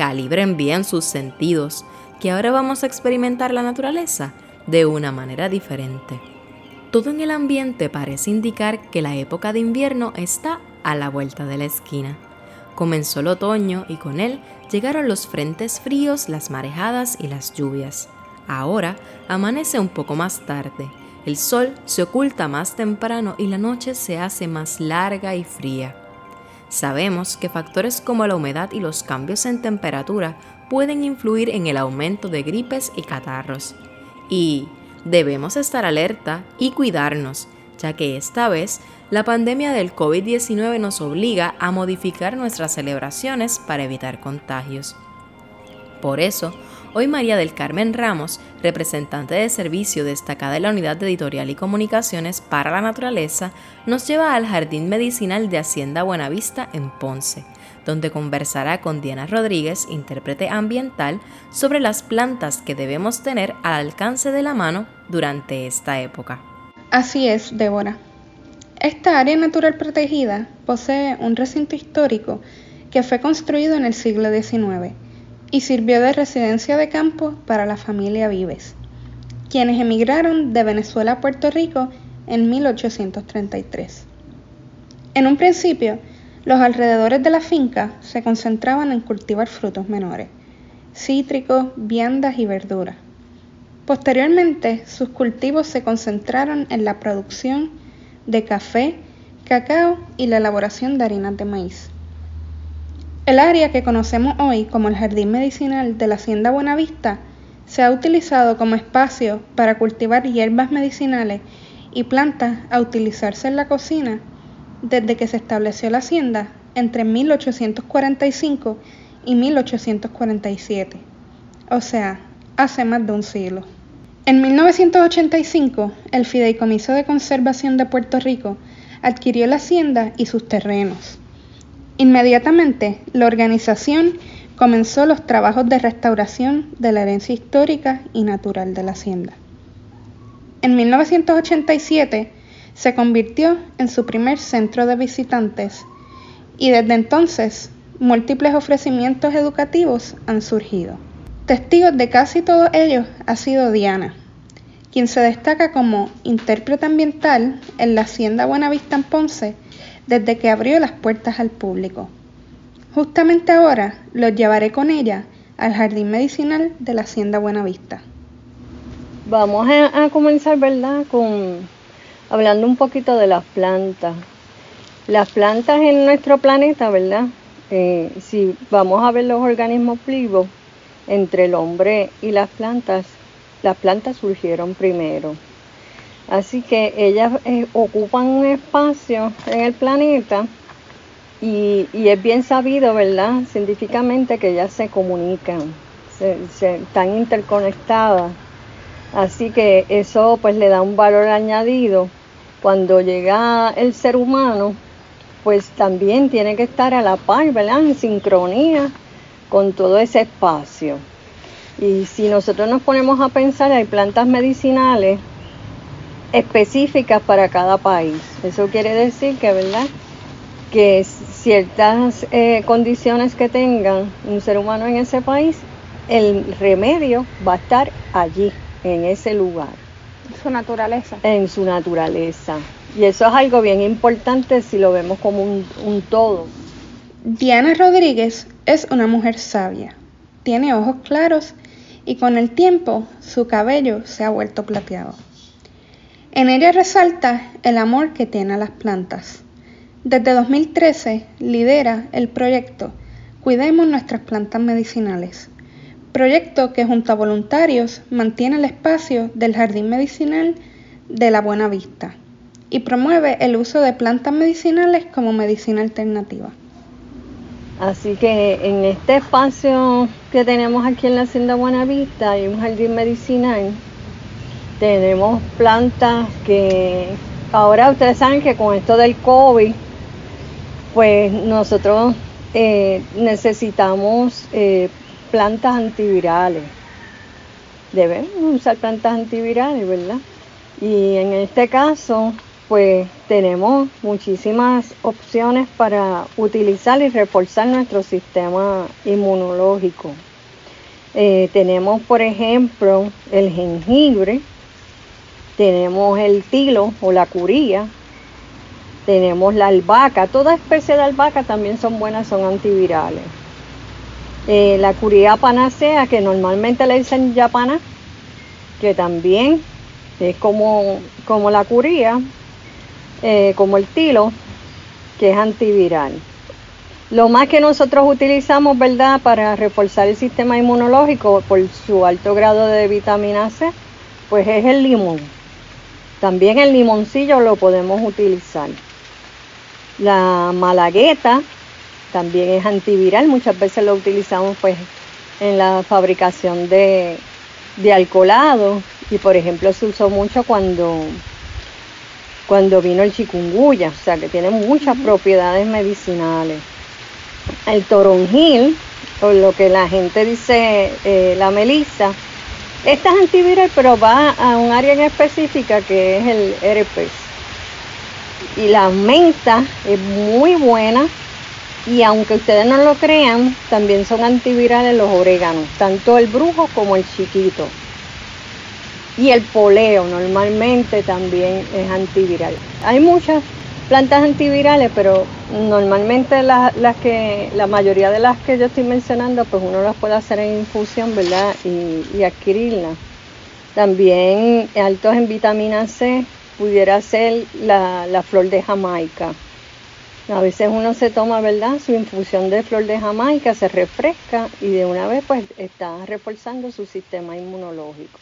calibren bien sus sentidos, que ahora vamos a experimentar la naturaleza de una manera diferente. Todo en el ambiente parece indicar que la época de invierno está a la vuelta de la esquina. Comenzó el otoño y con él llegaron los frentes fríos, las marejadas y las lluvias. Ahora amanece un poco más tarde, el sol se oculta más temprano y la noche se hace más larga y fría. Sabemos que factores como la humedad y los cambios en temperatura pueden influir en el aumento de gripes y catarros. Y debemos estar alerta y cuidarnos, ya que esta vez la pandemia del COVID-19 nos obliga a modificar nuestras celebraciones para evitar contagios. Por eso, Hoy María del Carmen Ramos, representante de servicio destacada en la Unidad de Editorial y Comunicaciones para la Naturaleza, nos lleva al Jardín Medicinal de Hacienda Buenavista en Ponce, donde conversará con Diana Rodríguez, intérprete ambiental, sobre las plantas que debemos tener al alcance de la mano durante esta época. Así es, Débora. Esta área natural protegida posee un recinto histórico que fue construido en el siglo XIX y sirvió de residencia de campo para la familia Vives, quienes emigraron de Venezuela a Puerto Rico en 1833. En un principio, los alrededores de la finca se concentraban en cultivar frutos menores, cítricos, viandas y verduras. Posteriormente, sus cultivos se concentraron en la producción de café, cacao y la elaboración de harinas de maíz. El área que conocemos hoy como el Jardín Medicinal de la Hacienda Buenavista se ha utilizado como espacio para cultivar hierbas medicinales y plantas a utilizarse en la cocina desde que se estableció la hacienda entre 1845 y 1847, o sea, hace más de un siglo. En 1985, el Fideicomiso de Conservación de Puerto Rico adquirió la hacienda y sus terrenos. Inmediatamente, la organización comenzó los trabajos de restauración de la herencia histórica y natural de la hacienda. En 1987 se convirtió en su primer centro de visitantes y desde entonces múltiples ofrecimientos educativos han surgido. Testigos de casi todos ellos ha sido Diana, quien se destaca como intérprete ambiental en la Hacienda Buenavista en Ponce desde que abrió las puertas al público. Justamente ahora los llevaré con ella al jardín medicinal de la Hacienda Buenavista. Vamos a, comenzar, ¿verdad? Con hablando un poquito de las plantas. Las plantas en nuestro planeta, ¿verdad? Eh, si vamos a ver los organismos vivos, entre el hombre y las plantas, las plantas surgieron primero. Así que ellas eh, ocupan un espacio en el planeta y, es bien sabido, ¿verdad? Científicamente que ellas se comunican, están interconectadas. Así que eso pues le da un valor añadido. Cuando llega el ser humano, pues también tiene que estar a la par, ¿verdad? En sincronía con todo ese espacio. Y si nosotros nos ponemos a pensar, hay plantas medicinales específicas para cada país. Eso quiere decir que, ¿verdad? Que ciertas eh, condiciones que tengan un ser humano en ese país, el remedio va a estar allí, en ese lugar. Su naturaleza. En su naturaleza. Y eso es algo bien importante si lo vemos como un, un todo. Diana Rodríguez es una mujer sabia. Tiene ojos claros y con el tiempo su cabello se ha vuelto plateado. En ella resalta el amor que tiene a las plantas. Desde 2013 lidera el proyecto Cuidemos nuestras plantas medicinales, proyecto que junto a voluntarios mantiene el espacio del Jardín Medicinal de la Buena Vista y promueve el uso de plantas medicinales como medicina alternativa. Así que en este espacio que tenemos aquí en la Hacienda Buenavista hay un jardín medicinal. Tenemos plantas que ahora ustedes saben que con esto del COVID, pues nosotros eh, necesitamos eh, plantas antivirales. Debemos usar plantas antivirales, ¿verdad? Y en este caso, pues tenemos muchísimas opciones para utilizar y reforzar nuestro sistema inmunológico. Eh, tenemos, por ejemplo, el jengibre, tenemos el tilo o la curía, tenemos la albahaca, toda especie de albahaca también son buenas, son antivirales. Eh, la curía panacea, que normalmente le dicen yapana, que también es como, como la curía, eh, como el tilo, que es antiviral. Lo más que nosotros utilizamos, ¿verdad?, para reforzar el sistema inmunológico por su alto grado de vitamina C, pues es el limón. También el limoncillo lo podemos utilizar. La malagueta también es antiviral, muchas veces lo utilizamos pues en la fabricación de, de alcoholado y por ejemplo se usó mucho cuando cuando vino el chikungunya, o sea que tiene muchas propiedades medicinales. El toronjil, o lo que la gente dice eh, la melisa, esta es antiviral, pero va a un área en específica que es el herpes. Y la menta es muy buena y aunque ustedes no lo crean, también son antivirales los oréganos, tanto el brujo como el chiquito. Y el poleo normalmente también es antiviral. Hay muchas plantas antivirales, pero normalmente las, que, la mayoría de las que yo estoy mencionando, pues uno las puede hacer en infusión, ¿verdad? Y, y adquirirlas. También altos en vitamina C pudiera ser la, la flor de Jamaica. A veces uno se toma, ¿verdad? Su infusión de flor de Jamaica, se refresca y de una vez pues está reforzando su sistema inmunológico.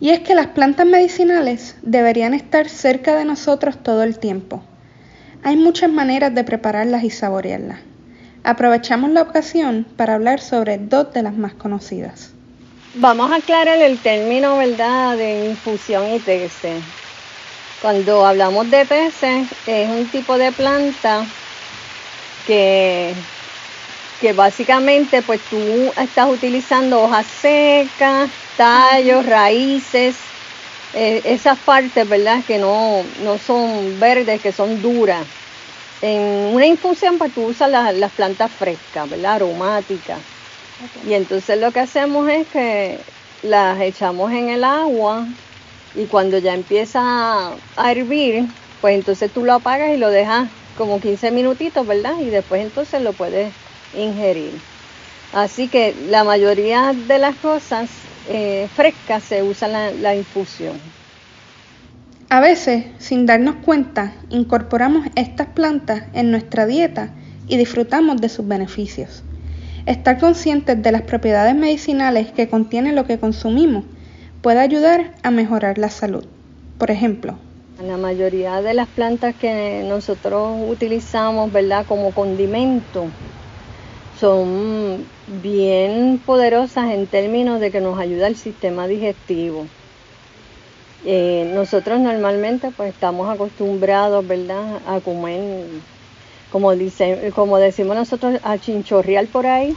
Y es que las plantas medicinales deberían estar cerca de nosotros todo el tiempo. Hay muchas maneras de prepararlas y saborearlas. Aprovechamos la ocasión para hablar sobre dos de las más conocidas. Vamos a aclarar el término, ¿verdad?, de infusión y tese. Cuando hablamos de tese, es un tipo de planta que, que básicamente pues tú estás utilizando hojas secas, tallos, raíces, eh, esas partes, ¿verdad? Que no, son verdes, que son duras. En una infusión, pues tú usas las plantas frescas, ¿verdad? Aromáticas. Y entonces lo que hacemos es que las echamos en el agua y cuando ya empieza a hervir, pues entonces tú lo apagas y lo dejas como 15 minutitos, ¿verdad? Y después entonces lo puedes ingerir. Así que la mayoría de las cosas eh, fresca se usa la, la infusión. A veces, sin darnos cuenta, incorporamos estas plantas en nuestra dieta y disfrutamos de sus beneficios. Estar conscientes de las propiedades medicinales que contiene lo que consumimos puede ayudar a mejorar la salud. Por ejemplo, la mayoría de las plantas que nosotros utilizamos, ¿verdad? Como condimento, son bien poderosas en términos de que nos ayuda el sistema digestivo. Eh, nosotros normalmente pues estamos acostumbrados, ¿verdad?, a comer, como, dice, como decimos nosotros, a chinchorrear por ahí.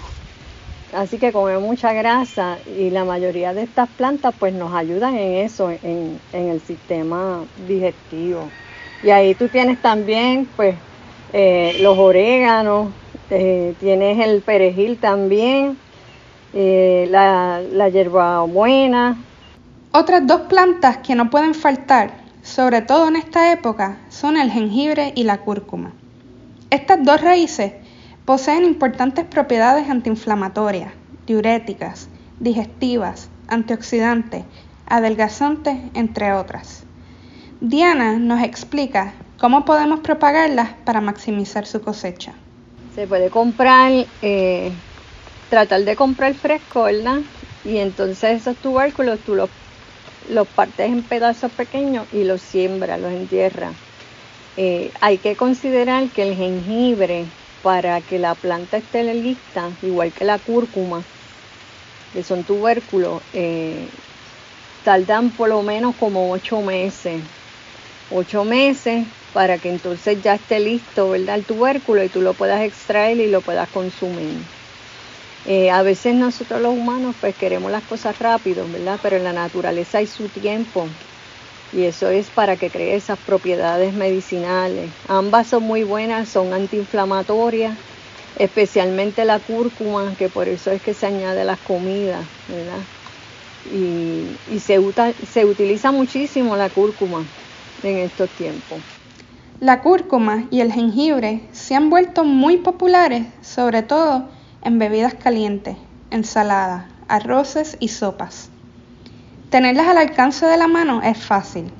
Así que comemos mucha grasa y la mayoría de estas plantas pues nos ayudan en eso, en, en el sistema digestivo. Y ahí tú tienes también pues eh, los oréganos, eh, tienes el perejil también, eh, la, la hierbabuena. Otras dos plantas que no pueden faltar, sobre todo en esta época, son el jengibre y la cúrcuma. Estas dos raíces poseen importantes propiedades antiinflamatorias, diuréticas, digestivas, antioxidantes, adelgazantes, entre otras. Diana nos explica cómo podemos propagarlas para maximizar su cosecha. Se puede comprar, eh, tratar de comprar fresco, ¿verdad? Y entonces esos tubérculos tú los, partes en pedazos pequeños y los siembras, los entierras. Eh, hay que considerar que el jengibre, para que la planta esté lista, igual que la cúrcuma, que son tubérculos, eh, tardan por lo menos como ocho meses. Ocho meses para que entonces ya esté listo, ¿verdad? El tubérculo y tú lo puedas extraer y lo puedas consumir. Eh, a veces nosotros los humanos pues queremos las cosas rápido, ¿verdad? Pero en la naturaleza hay su tiempo y eso es para que cree esas propiedades medicinales. Ambas son muy buenas, son antiinflamatorias, especialmente la cúrcuma, que por eso es que se añade a las comidas, ¿verdad? Y, se, se utiliza muchísimo la cúrcuma en estos tiempos. La cúrcuma y el jengibre se han vuelto muy populares, sobre todo en bebidas calientes, ensaladas, arroces y sopas. Tenerlas al alcance de la mano es fácil.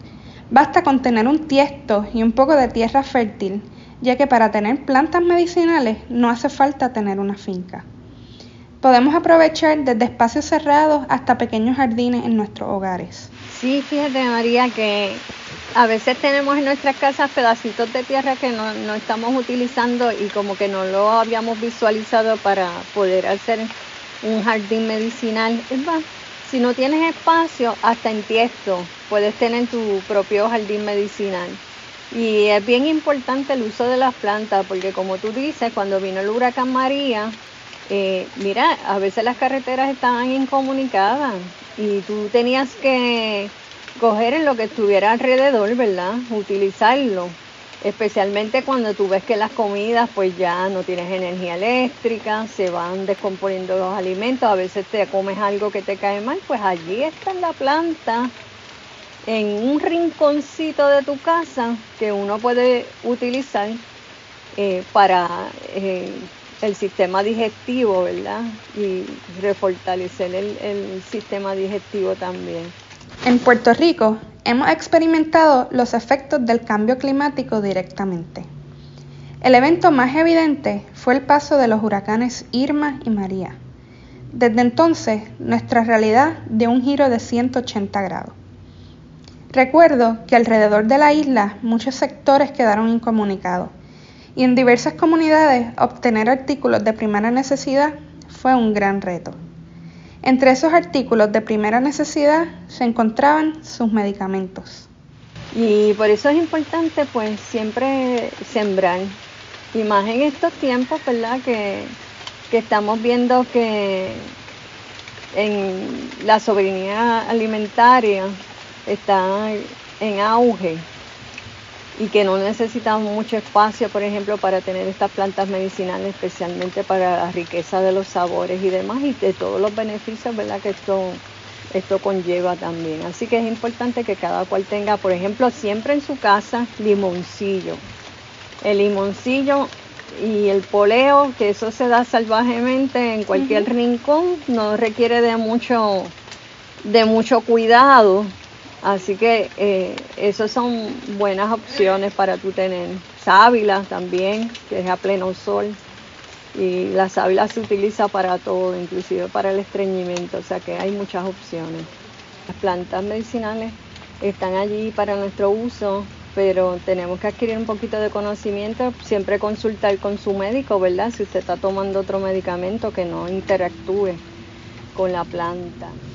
Basta con tener un tiesto y un poco de tierra fértil, ya que para tener plantas medicinales no hace falta tener una finca. Podemos aprovechar desde espacios cerrados hasta pequeños jardines en nuestros hogares. Sí, fíjate María que a veces tenemos en nuestras casas pedacitos de tierra que no, estamos utilizando y como que no lo habíamos visualizado para poder hacer un jardín medicinal. Es más, si no tienes espacio, hasta en tiesto puedes tener tu propio jardín medicinal. Y es bien importante el uso de las plantas, porque como tú dices, cuando vino el huracán María, eh, mira, a veces las carreteras estaban incomunicadas y tú tenías que coger en lo que estuviera alrededor, ¿verdad? Utilizarlo especialmente cuando tú ves que las comidas pues ya no tienes energía eléctrica, se van descomponiendo los alimentos, a veces te comes algo que te cae mal, pues allí está la planta, en un rinconcito de tu casa que uno puede utilizar eh, para eh, el sistema digestivo, ¿verdad? Y refortalecer el sistema digestivo también. En Puerto Rico hemos experimentado los efectos del cambio climático directamente. El evento más evidente fue el paso de los huracanes Irma y María. Desde entonces, nuestra realidad dio un giro de 180 grados. Recuerdo que alrededor de la isla muchos sectores quedaron incomunicados y en diversas comunidades obtener artículos de primera necesidad fue un gran reto. Entre esos artículos de primera necesidad se encontraban sus medicamentos. Y por eso es importante pues siempre sembrar. Y más en estos tiempos, ¿verdad? Que, que estamos viendo que en la soberanía alimentaria está en auge y que no necesitamos mucho espacio, por ejemplo, para tener estas plantas medicinales, especialmente para la riqueza de los sabores y demás, y de todos los beneficios ¿verdad? que esto, esto conlleva también. Así que es importante que cada cual tenga, por ejemplo, siempre en su casa limoncillo. El limoncillo y el poleo, que eso se da salvajemente en cualquier rincón, no requiere de mucho, de mucho cuidado Así que eh, esas son buenas opciones para tú tener. Sábila también, que es a pleno sol. Y la sábila se utiliza para todo, inclusive para el estreñimiento, o sea que hay muchas opciones. Las plantas medicinales están allí para nuestro uso, pero tenemos que adquirir un poquito de conocimiento, siempre consultar con su médico, ¿verdad? Si usted está tomando otro medicamento que no interactúe con la planta.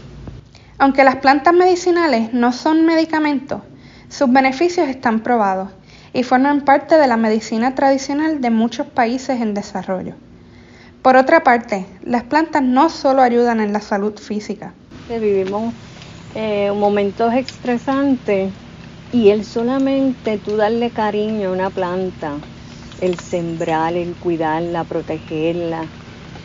Aunque las plantas medicinales no son medicamentos, sus beneficios están probados y forman parte de la medicina tradicional de muchos países en desarrollo. Por otra parte, las plantas no solo ayudan en la salud física. Vivimos eh, momentos estresantes y el solamente tú darle cariño a una planta, el sembrar, el cuidarla, protegerla,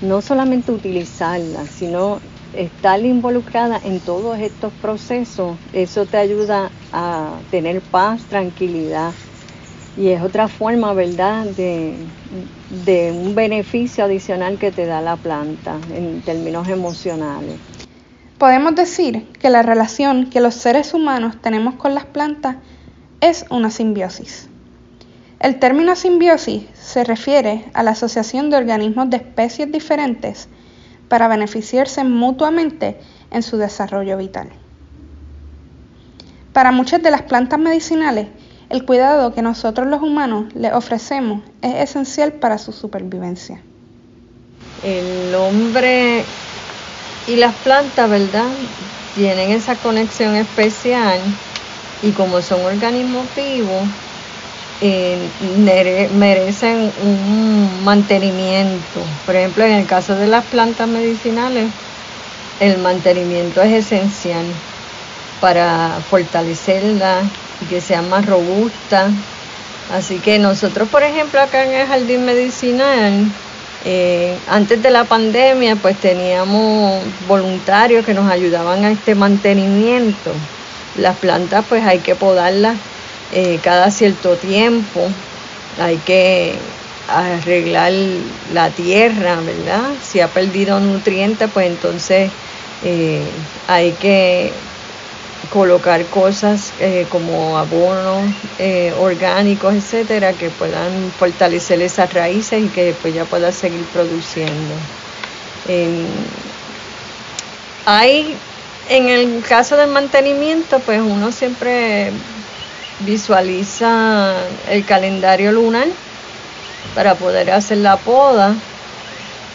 no solamente utilizarla, sino estar involucrada en todos estos procesos, eso te ayuda a tener paz, tranquilidad. Y es otra forma, ¿verdad?, de, de un beneficio adicional que te da la planta en términos emocionales. podemos decir que la relación que los seres humanos tenemos con las plantas es una simbiosis. El término simbiosis se refiere a la asociación de organismos de especies diferentes para beneficiarse mutuamente en su desarrollo vital. Para muchas de las plantas medicinales, el cuidado que nosotros los humanos le ofrecemos es esencial para su supervivencia. El hombre y las plantas, ¿verdad? Tienen esa conexión especial y como son organismos vivos, eh, merecen un mantenimiento. Por ejemplo, en el caso de las plantas medicinales, el mantenimiento es esencial para fortalecerlas y que sean más robustas. Así que nosotros, por ejemplo, acá en el jardín medicinal, eh, antes de la pandemia, pues teníamos voluntarios que nos ayudaban a este mantenimiento. Las plantas, pues hay que podarlas eh, cada cierto tiempo, hay que arreglar la tierra, ¿verdad? Si ha perdido nutrientes, pues entonces eh, hay que colocar cosas eh, como abonos orgánicos, etcétera, que puedan fortalecer esas raíces y que después ya pueda seguir produciendo. hay, en el caso del mantenimiento, pues uno siempre visualiza el calendario lunar para poder hacer la poda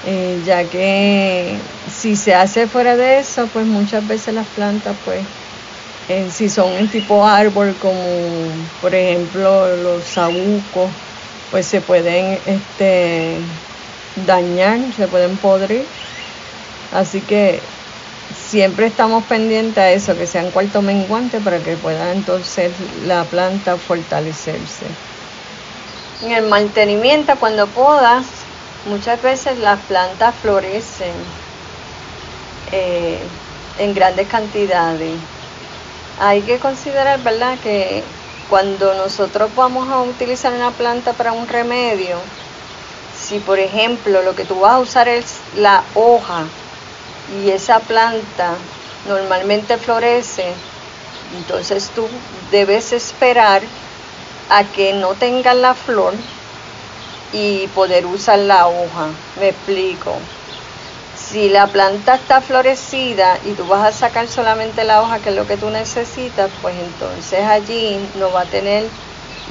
eh, ya que si se hace fuera de eso, pues muchas veces las plantas, pues, eh, si son en tipo árbol, como por ejemplo los sabucos, pues se pueden este, dañar, se pueden podrir. Así que siempre estamos pendientes a eso, que sean cuarto menguante para que pueda entonces la planta fortalecerse. En el mantenimiento, cuando podas, Muchas veces las plantas florecen eh, en grandes cantidades. Hay que considerar, ¿verdad?, que cuando nosotros vamos a utilizar una planta para un remedio, si por ejemplo lo que tú vas a usar es la hoja y esa planta normalmente florece, entonces tú debes esperar a que no tenga la flor y poder usar la hoja. Me explico. Si la planta está florecida y tú vas a sacar solamente la hoja, que es lo que tú necesitas, pues entonces allí no va a tener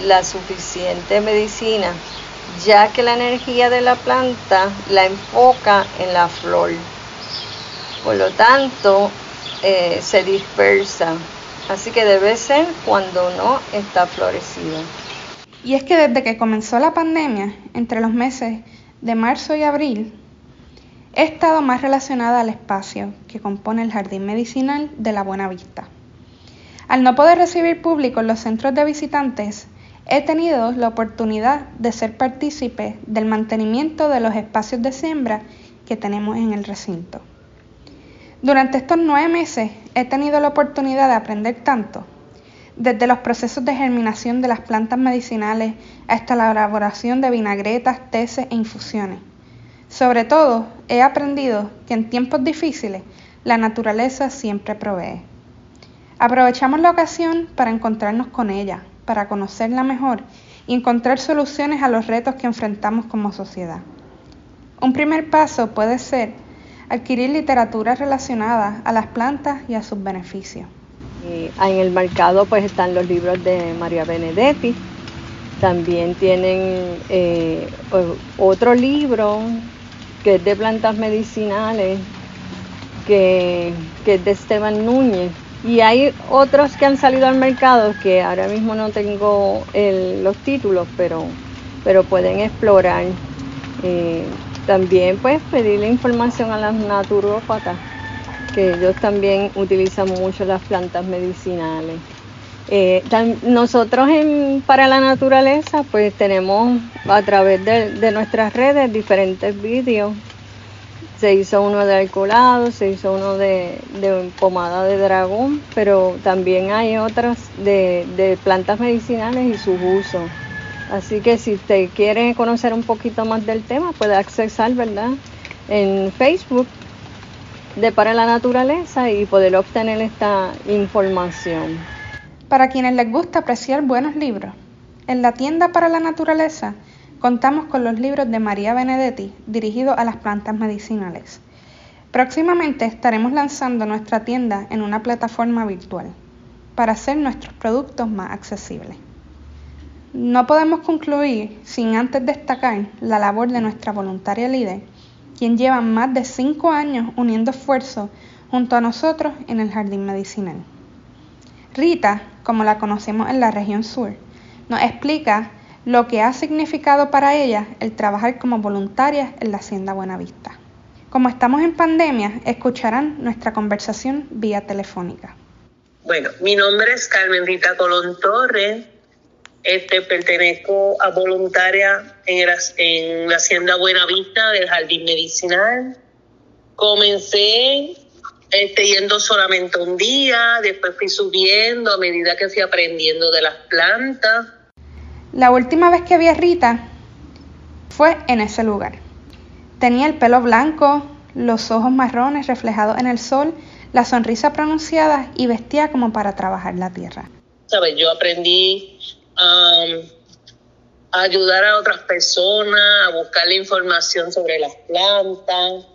la suficiente medicina, ya que la energía de la planta la enfoca en la flor. Por lo tanto, eh, se dispersa. Así que debe ser cuando no está florecida. Y es que desde que comenzó la pandemia, entre los meses de marzo y abril, he estado más relacionada al espacio que compone el jardín medicinal de la Buena Vista. Al no poder recibir público en los centros de visitantes, he tenido la oportunidad de ser partícipe del mantenimiento de los espacios de siembra que tenemos en el recinto. Durante estos nueve meses he tenido la oportunidad de aprender tanto desde los procesos de germinación de las plantas medicinales hasta la elaboración de vinagretas, teces e infusiones. Sobre todo, he aprendido que en tiempos difíciles la naturaleza siempre provee. Aprovechamos la ocasión para encontrarnos con ella, para conocerla mejor y encontrar soluciones a los retos que enfrentamos como sociedad. Un primer paso puede ser adquirir literatura relacionada a las plantas y a sus beneficios. Eh, en el mercado pues están los libros de María Benedetti. También tienen eh, otro libro que es de plantas medicinales, que, es de Esteban Núñez. Y hay otros que han salido al mercado que ahora mismo no tengo los títulos, pero, pero pueden explorar. Eh, también pues pedirle información a las naturópatas que ellos también utilizan mucho las plantas medicinales. Eh, nosotros en, para la naturaleza pues tenemos a través de, nuestras redes diferentes vídeos. Se hizo uno de alcoholado, se hizo uno de, pomada de dragón, pero también hay otras de, de plantas medicinales y sus usos. Así que si usted quiere conocer un poquito más del tema, puede accesar, ¿verdad? En Facebook de para la naturaleza y poder obtener esta información. Para quienes les gusta apreciar buenos libros, en la tienda para la naturaleza contamos con los libros de María Benedetti dirigidos a las plantas medicinales. Próximamente estaremos lanzando nuestra tienda en una plataforma virtual para hacer nuestros productos más accesibles. No podemos concluir sin antes destacar la labor de nuestra voluntaria líder, quien lleva más de cinco años uniendo esfuerzos junto a nosotros en el jardín medicinal. Rita, como la conocemos en la región sur, nos explica lo que ha significado para ella el trabajar como voluntaria en la Hacienda Buenavista. Como estamos en pandemia, escucharán nuestra conversación vía telefónica. Bueno, mi nombre es Carmen Rita Colón Torres. Este, pertenezco a voluntaria en, en la Hacienda Buenavista del Jardín Medicinal. Comencé este, yendo solamente un día, después fui subiendo a medida que fui aprendiendo de las plantas. La última vez que vi a Rita fue en ese lugar. Tenía el pelo blanco, los ojos marrones reflejados en el sol, la sonrisa pronunciada y vestía como para trabajar la tierra. ¿Sabes? Yo aprendí um, a ayudar a otras personas, a buscar la información sobre las plantas,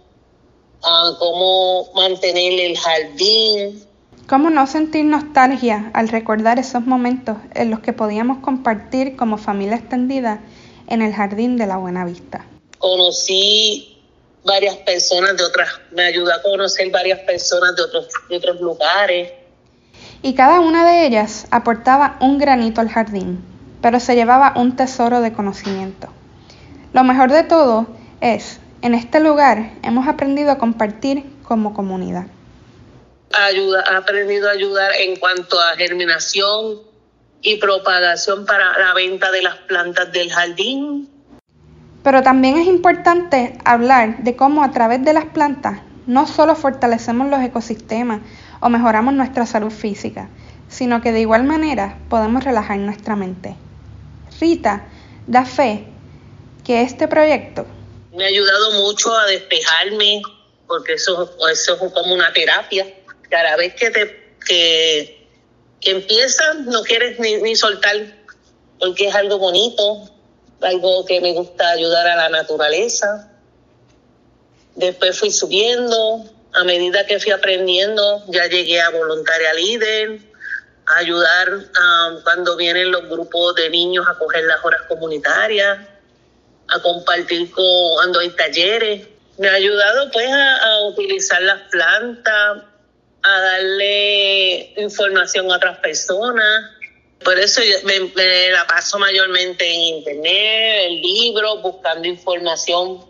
a cómo mantener el jardín. ¿Cómo no sentir nostalgia al recordar esos momentos en los que podíamos compartir como familia extendida en el jardín de la Buena Vista? Conocí varias personas de otras, me ayudó a conocer varias personas de otros, de otros lugares. Y cada una de ellas aportaba un granito al jardín, pero se llevaba un tesoro de conocimiento. Lo mejor de todo es en este lugar hemos aprendido a compartir como comunidad. Ayuda, ha aprendido a ayudar en cuanto a germinación y propagación para la venta de las plantas del jardín. Pero también es importante hablar de cómo a través de las plantas no solo fortalecemos los ecosistemas o mejoramos nuestra salud física, sino que de igual manera podemos relajar nuestra mente. Rita da fe que este proyecto me ha ayudado mucho a despejarme, porque eso, es como una terapia. Cada vez que te que, empiezas, no quieres ni soltar, porque es algo bonito, algo que me gusta ayudar a la naturaleza. Después fui subiendo, a medida que fui aprendiendo, ya llegué a voluntaria líder, a ayudar cuando vienen los grupos de niños a coger las horas comunitarias a compartir con cuando hay talleres. Me ha ayudado pues a, utilizar las plantas, a darle información a otras personas. Por eso me, la paso mayormente en internet, en libros, buscando información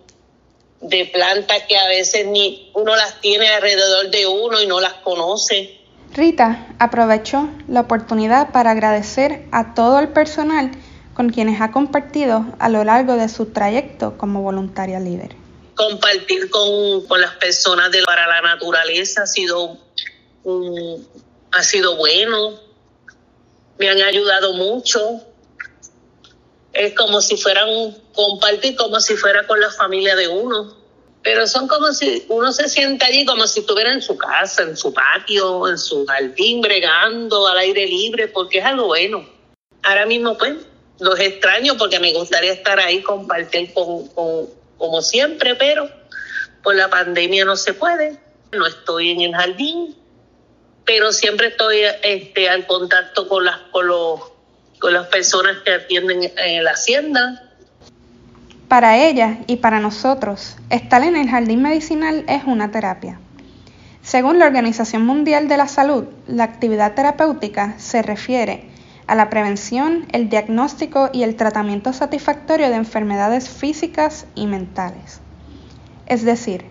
de plantas que a veces ni uno las tiene alrededor de uno y no las conoce. Rita aprovechó la oportunidad para agradecer a todo el personal con quienes ha compartido a lo largo de su trayecto como voluntaria líder. Compartir con, las personas de, para la naturaleza ha sido, ha sido bueno, me han ayudado mucho. Es como si fueran, compartir como si fuera con la familia de uno. Pero son como si uno se siente allí como si estuviera en su casa, en su patio, en su jardín, bregando al aire libre, porque es algo bueno. Ahora mismo, pues, los extraño porque me gustaría estar ahí, compartir con, como siempre, pero por la pandemia no se puede. No estoy en el jardín, pero siempre estoy este, al contacto con las, con, los, con las personas que atienden en la hacienda. Para ella y para nosotros, estar en el jardín medicinal es una terapia. Según la Organización Mundial de la Salud, la actividad terapéutica se refiere a la prevención, el diagnóstico y el tratamiento satisfactorio de enfermedades físicas y mentales. Es decir,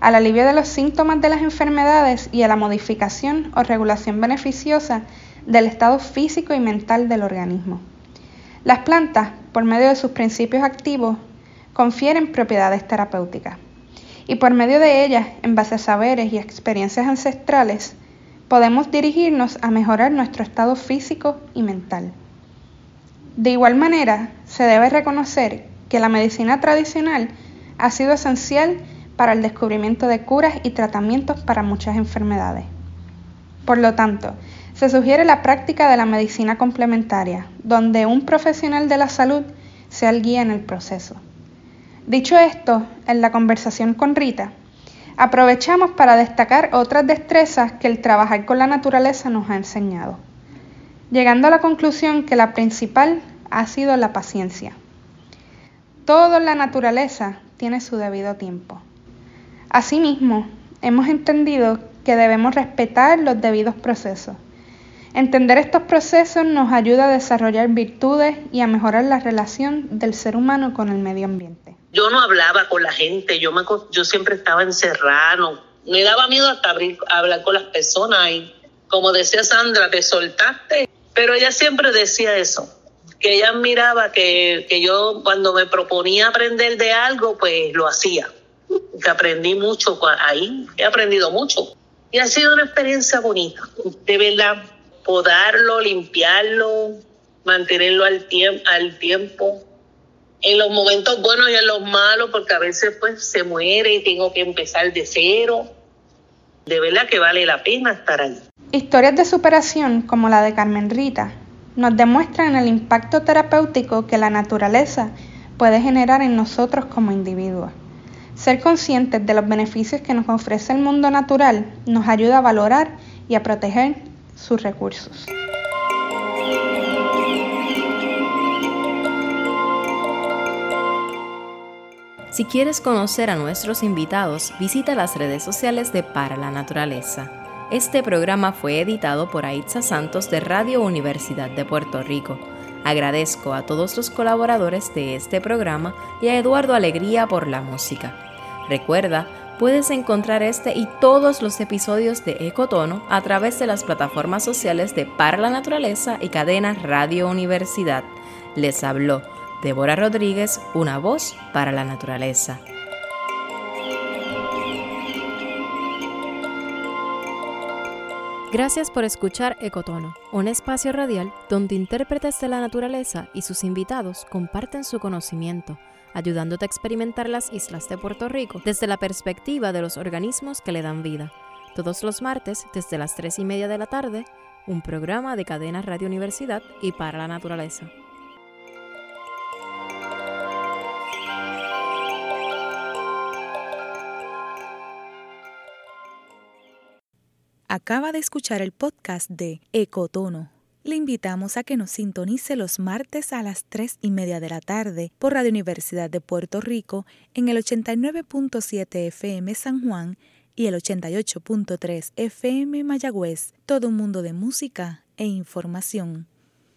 al alivio de los síntomas de las enfermedades y a la modificación o regulación beneficiosa del estado físico y mental del organismo. Las plantas, por medio de sus principios activos, confieren propiedades terapéuticas y por medio de ellas, en base a saberes y experiencias ancestrales, podemos dirigirnos a mejorar nuestro estado físico y mental. De igual manera, se debe reconocer que la medicina tradicional ha sido esencial para el descubrimiento de curas y tratamientos para muchas enfermedades. Por lo tanto, se sugiere la práctica de la medicina complementaria, donde un profesional de la salud sea el guía en el proceso. Dicho esto, en la conversación con Rita, aprovechamos para destacar otras destrezas que el trabajar con la naturaleza nos ha enseñado, llegando a la conclusión que la principal ha sido la paciencia. Todo la naturaleza tiene su debido tiempo. Asimismo, hemos entendido que debemos respetar los debidos procesos. Entender estos procesos nos ayuda a desarrollar virtudes y a mejorar la relación del ser humano con el medio ambiente. Yo no hablaba con la gente, yo, me, yo siempre estaba encerrado, me daba miedo hasta abrir, hablar con las personas y como decía Sandra, te soltaste, pero ella siempre decía eso, que ella miraba que, que yo cuando me proponía aprender de algo, pues lo hacía, que aprendí mucho ahí, he aprendido mucho. Y ha sido una experiencia bonita, de verdad, podarlo, limpiarlo, mantenerlo al, al tiempo, en los momentos buenos y en los malos, porque a veces pues se muere y tengo que empezar de cero. De verdad que vale la pena estar ahí. Historias de superación como la de Carmen Rita nos demuestran el impacto terapéutico que la naturaleza puede generar en nosotros como individuos. Ser conscientes de los beneficios que nos ofrece el mundo natural nos ayuda a valorar y a proteger sus recursos. Si quieres conocer a nuestros invitados, visita las redes sociales de Para la Naturaleza. Este programa fue editado por Aitza Santos de Radio Universidad de Puerto Rico. Agradezco a todos los colaboradores de este programa y a Eduardo Alegría por la música. Recuerda, puedes encontrar este y todos los episodios de Ecotono a través de las plataformas sociales de Para la Naturaleza y cadena Radio Universidad. Les habló Débora Rodríguez, una voz para la naturaleza. Gracias por escuchar Ecotono, un espacio radial donde intérpretes de la naturaleza y sus invitados comparten su conocimiento ayudándote a experimentar las islas de Puerto Rico desde la perspectiva de los organismos que le dan vida. Todos los martes, desde las 3 y media de la tarde, un programa de cadena Radio Universidad y para la naturaleza. Acaba de escuchar el podcast de Ecotono le invitamos a que nos sintonice los martes a las 3 y media de la tarde por Radio Universidad de Puerto Rico en el 89.7 FM San Juan y el 88.3 FM Mayagüez. Todo un mundo de música e información.